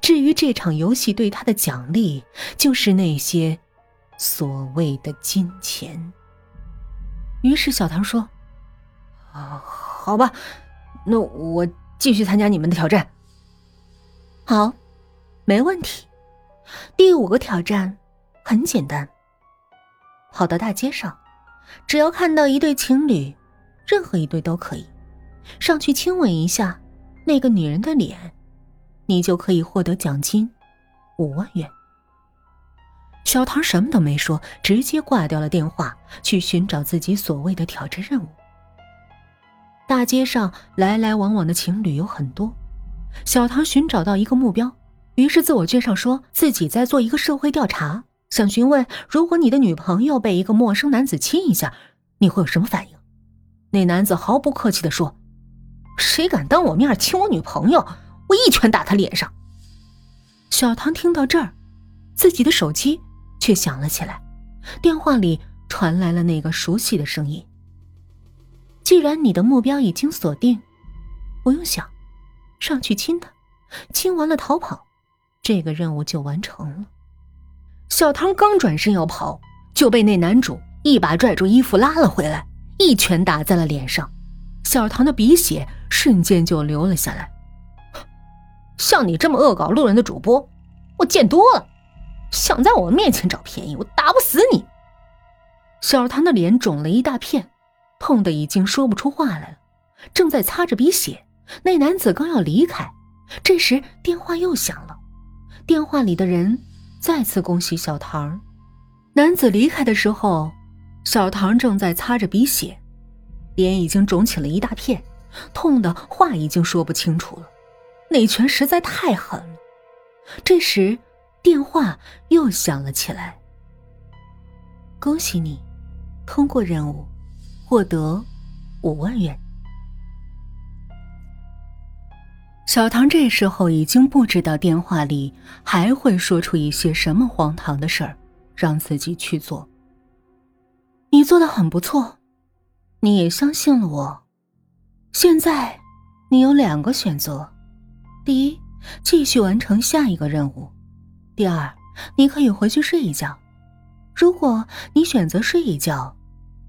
至于这场游戏对他的奖励，就是那些所谓的金钱。于是小唐说：“啊，好吧，那我继续参加你们的挑战。”好，没问题。第五个挑战很简单，跑到大街上，只要看到一对情侣，任何一对都可以，上去亲吻一下那个女人的脸。你就可以获得奖金五万元。小唐什么都没说，直接挂掉了电话，去寻找自己所谓的挑战任务。大街上来来往往的情侣有很多，小唐寻找到一个目标，于是自我介绍说自己在做一个社会调查，想询问：如果你的女朋友被一个陌生男子亲一下，你会有什么反应？那男子毫不客气的说：“谁敢当我面亲我女朋友？”一拳打他脸上。小唐听到这儿，自己的手机却响了起来，电话里传来了那个熟悉的声音：“既然你的目标已经锁定，不用想，上去亲他，亲完了逃跑，这个任务就完成了。”小唐刚转身要跑，就被那男主一把拽住衣服拉了回来，一拳打在了脸上，小唐的鼻血瞬间就流了下来。像你这么恶搞路人的主播，我见多了。想在我面前找便宜，我打不死你。小唐的脸肿了一大片，痛得已经说不出话来了，正在擦着鼻血。那男子刚要离开，这时电话又响了。电话里的人再次恭喜小唐。男子离开的时候，小唐正在擦着鼻血，脸已经肿起了一大片，痛的话已经说不清楚了。那拳实在太狠了。这时，电话又响了起来。恭喜你，通过任务，获得五万元。小唐这时候已经不知道电话里还会说出一些什么荒唐的事儿，让自己去做。你做的很不错，你也相信了我。现在，你有两个选择。第一，继续完成下一个任务；第二，你可以回去睡一觉。如果你选择睡一觉，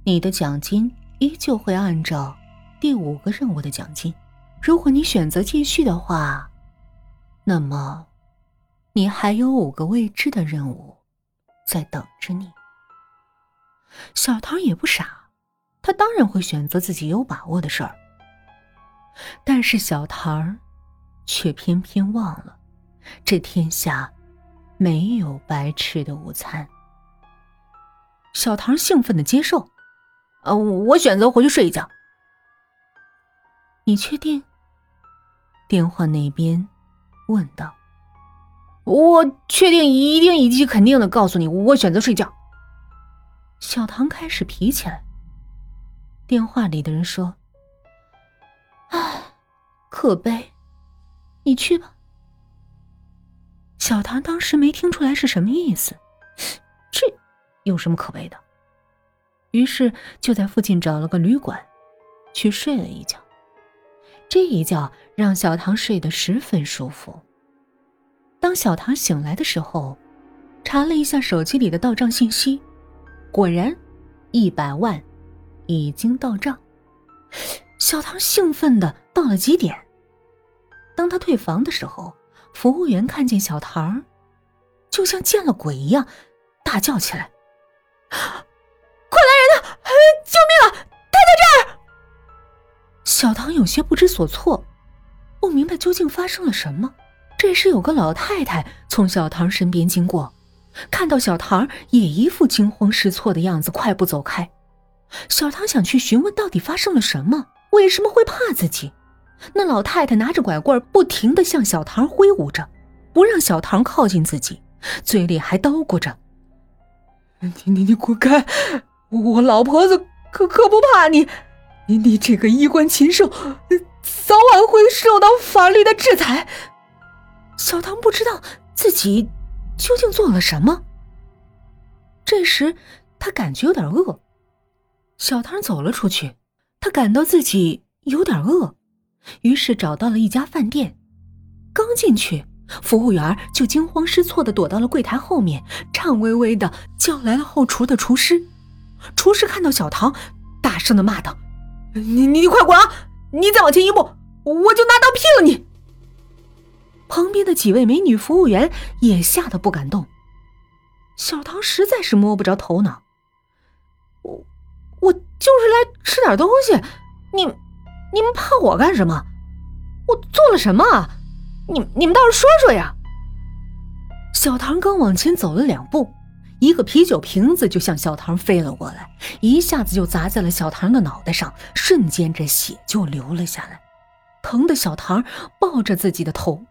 你的奖金依旧会按照第五个任务的奖金；如果你选择继续的话，那么你还有五个未知的任务在等着你。小唐也不傻，他当然会选择自己有把握的事儿。但是小唐。却偏偏忘了，这天下没有白吃的午餐。小唐兴奋的接受，呃，我选择回去睡一觉。你确定？电话那边问道。我确定，一定以及肯定的告诉你，我选择睡觉。小唐开始皮起来。电话里的人说：“唉，可悲。”你去吧。小唐当时没听出来是什么意思，这有什么可悲的？于是就在附近找了个旅馆，去睡了一觉。这一觉让小唐睡得十分舒服。当小唐醒来的时候，查了一下手机里的到账信息，果然，一百万已经到账。小唐兴奋的到了极点。当他退房的时候，服务员看见小唐，就像见了鬼一样，大叫起来：“快来人呐！救命啊！他在这儿！”小唐有些不知所措，不明白究竟发生了什么。这时，有个老太太从小唐身边经过，看到小唐也一副惊慌失措的样子，快步走开。小唐想去询问到底发生了什么，为什么会怕自己？那老太太拿着拐棍，不停的向小唐挥舞着，不让小唐靠近自己，嘴里还叨咕着：“你你你滚开！我老婆子可可不怕你，你你这个衣冠禽兽，早晚会受到法律的制裁。”小唐不知道自己究竟做了什么。这时，他感觉有点饿。小唐走了出去，他感到自己有点饿。于是找到了一家饭店，刚进去服务员就惊慌失措的躲到了柜台后面，颤巍巍的叫来了后厨的厨师。厨师看到小唐，大声的骂道：“你你快滚啊！你再往前一步，我就拿刀劈了你！”旁边的几位美女服务员也吓得不敢动。小唐实在是摸不着头脑。我我就是来吃点东西，你你们怕我干什么？我做了什么？你你们倒是说说呀！小唐刚往前走了两步，一个啤酒瓶子就向小唐飞了过来，一下子就砸在了小唐的脑袋上，瞬间这血就流了下来，疼的小唐抱着自己的头。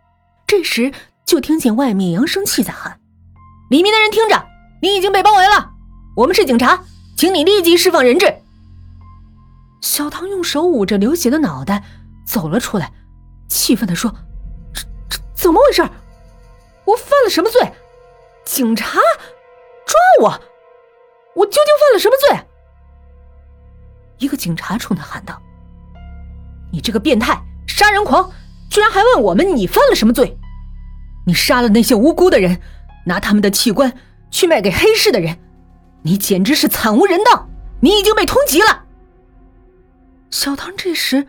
这时就听见外面扬声器在喊：“里面的人听着，你已经被包围了，我们是警察，请你立即释放人质。”小唐用手捂着流血的脑袋走了出来，气愤地说。这这怎么回事？我犯了什么罪？警察抓我！我究竟犯了什么罪？一个警察冲他喊道：“你这个变态杀人狂，居然还问我们你犯了什么罪？你杀了那些无辜的人，拿他们的器官去卖给黑市的人，你简直是惨无人道！你已经被通缉了。”小唐这时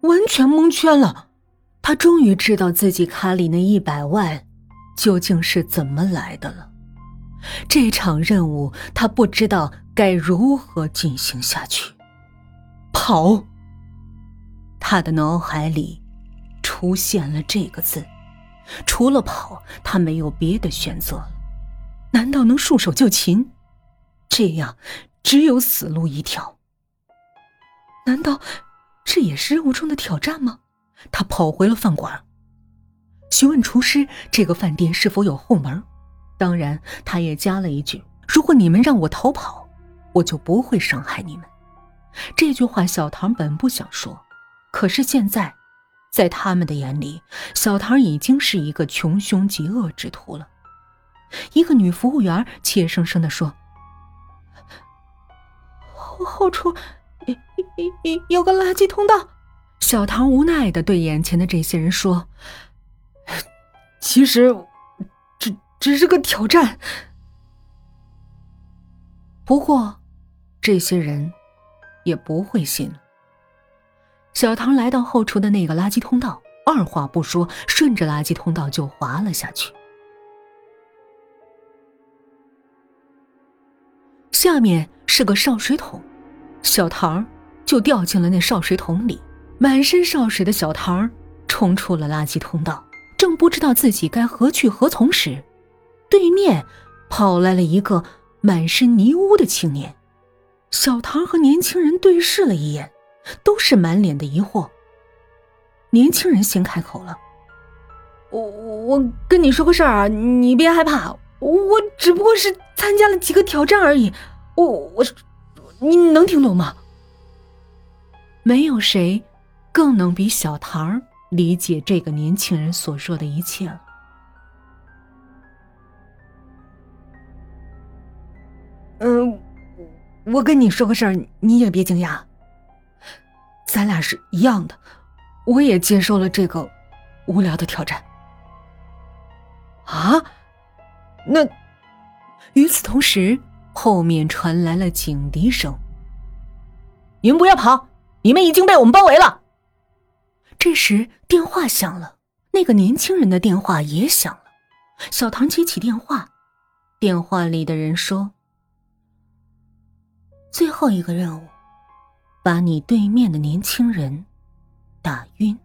完全蒙圈了。他终于知道自己卡里那一百万究竟是怎么来的了。这场任务他不知道该如何进行下去。跑！他的脑海里出现了这个字。除了跑，他没有别的选择了。难道能束手就擒？这样只有死路一条。难道这也是任务中的挑战吗？他跑回了饭馆，询问厨师这个饭店是否有后门。当然，他也加了一句：“如果你们让我逃跑，我就不会伤害你们。”这句话小唐本不想说，可是现在，在他们的眼里，小唐已经是一个穷凶极恶之徒了。一个女服务员怯生生的说：“后后厨有有有个垃圾通道。”小唐无奈的对眼前的这些人说：“其实，只只是个挑战。不过，这些人也不会信。”小唐来到后厨的那个垃圾通道，二话不说，顺着垃圾通道就滑了下去。下面是个烧水桶，小唐就掉进了那潲水桶里。满身潲水的小唐冲出了垃圾通道，正不知道自己该何去何从时，对面跑来了一个满身泥污的青年。小唐和年轻人对视了一眼，都是满脸的疑惑。年轻人先开口了：“我我跟你说个事儿啊，你别害怕，我只不过是参加了几个挑战而已。我我，你能听懂吗？没有谁。”更能比小唐理解这个年轻人所说的一切了。嗯，我跟你说个事儿，你也别惊讶。咱俩是一样的，我也接受了这个无聊的挑战。啊？那与此同时，后面传来了警笛声。你们不要跑，你们已经被我们包围了。这时电话响了，那个年轻人的电话也响了。小唐接起电话，电话里的人说：“最后一个任务，把你对面的年轻人打晕。”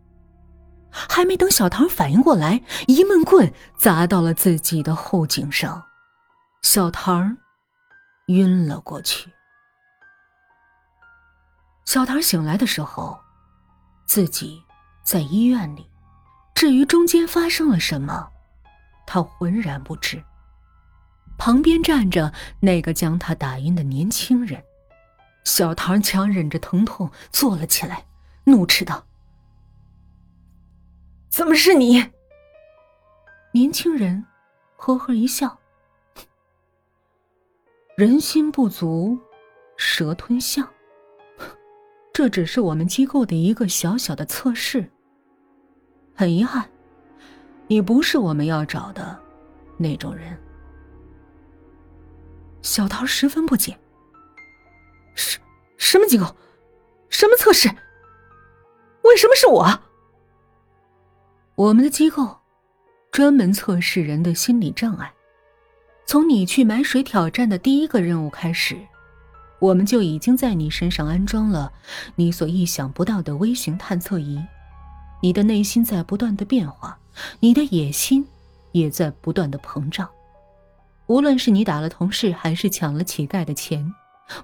还没等小唐反应过来，一闷棍砸到了自己的后颈上，小唐晕了过去。小唐醒来的时候，自己。在医院里，至于中间发生了什么，他浑然不知。旁边站着那个将他打晕的年轻人，小唐强忍着疼痛坐了起来，怒斥道：“怎么是你？”年轻人呵呵一笑：“人心不足，蛇吞象。这只是我们机构的一个小小的测试。”很遗憾，你不是我们要找的那种人。小桃十分不解：“什什么机构？什么测试？为什么是我？”我们的机构专门测试人的心理障碍。从你去买水挑战的第一个任务开始，我们就已经在你身上安装了你所意想不到的微型探测仪。你的内心在不断的变化，你的野心也在不断的膨胀。无论是你打了同事，还是抢了乞丐的钱，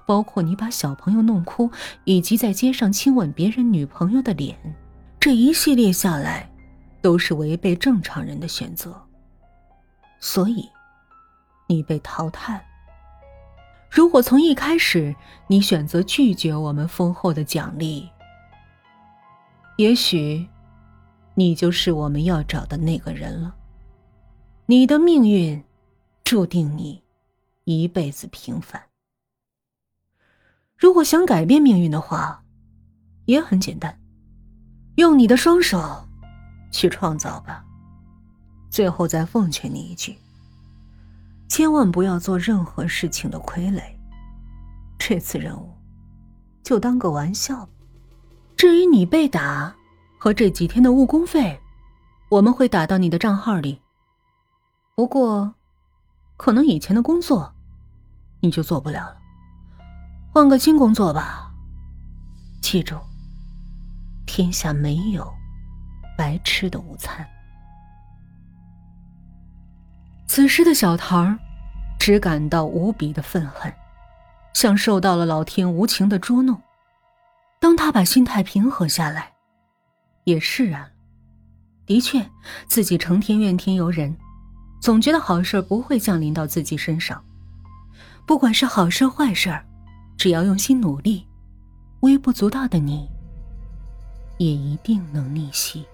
包括你把小朋友弄哭，以及在街上亲吻别人女朋友的脸，这一系列下来，都是违背正常人的选择。所以。你被淘汰。如果从一开始你选择拒绝我们丰厚的奖励，也许你就是我们要找的那个人了。你的命运注定你一辈子平凡。如果想改变命运的话，也很简单，用你的双手去创造吧。最后再奉劝你一句。千万不要做任何事情的傀儡。这次任务就当个玩笑。至于你被打和这几天的误工费，我们会打到你的账号里。不过，可能以前的工作你就做不了了，换个新工作吧。记住，天下没有白吃的午餐。此时的小桃只感到无比的愤恨，像受到了老天无情的捉弄。当他把心态平和下来，也释然了。的确，自己成天怨天尤人，总觉得好事不会降临到自己身上。不管是好事坏事，只要用心努力，微不足道的你，也一定能逆袭。